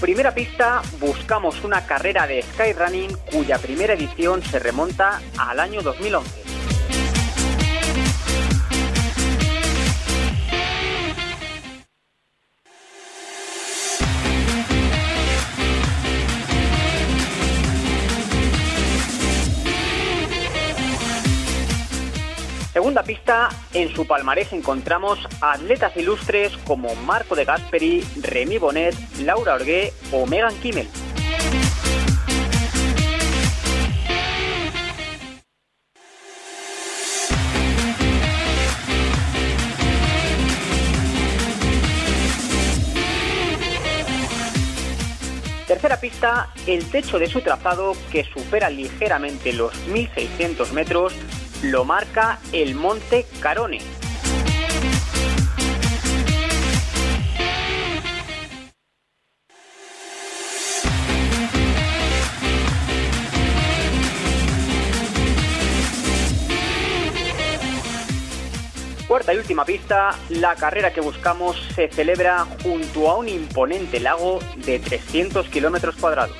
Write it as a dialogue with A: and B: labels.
A: primera pista buscamos una carrera de skyrunning cuya primera edición se remonta al año 2011. Segunda pista, en su palmarés encontramos atletas ilustres como Marco de Gasperi, Remy Bonet, Laura Orgué o Megan Kimmel. Tercera pista, el techo de su trazado, que supera ligeramente los 1.600 metros, lo marca el Monte Carone. Cuarta y última pista, la carrera que buscamos se celebra junto a un imponente lago de 300 kilómetros cuadrados.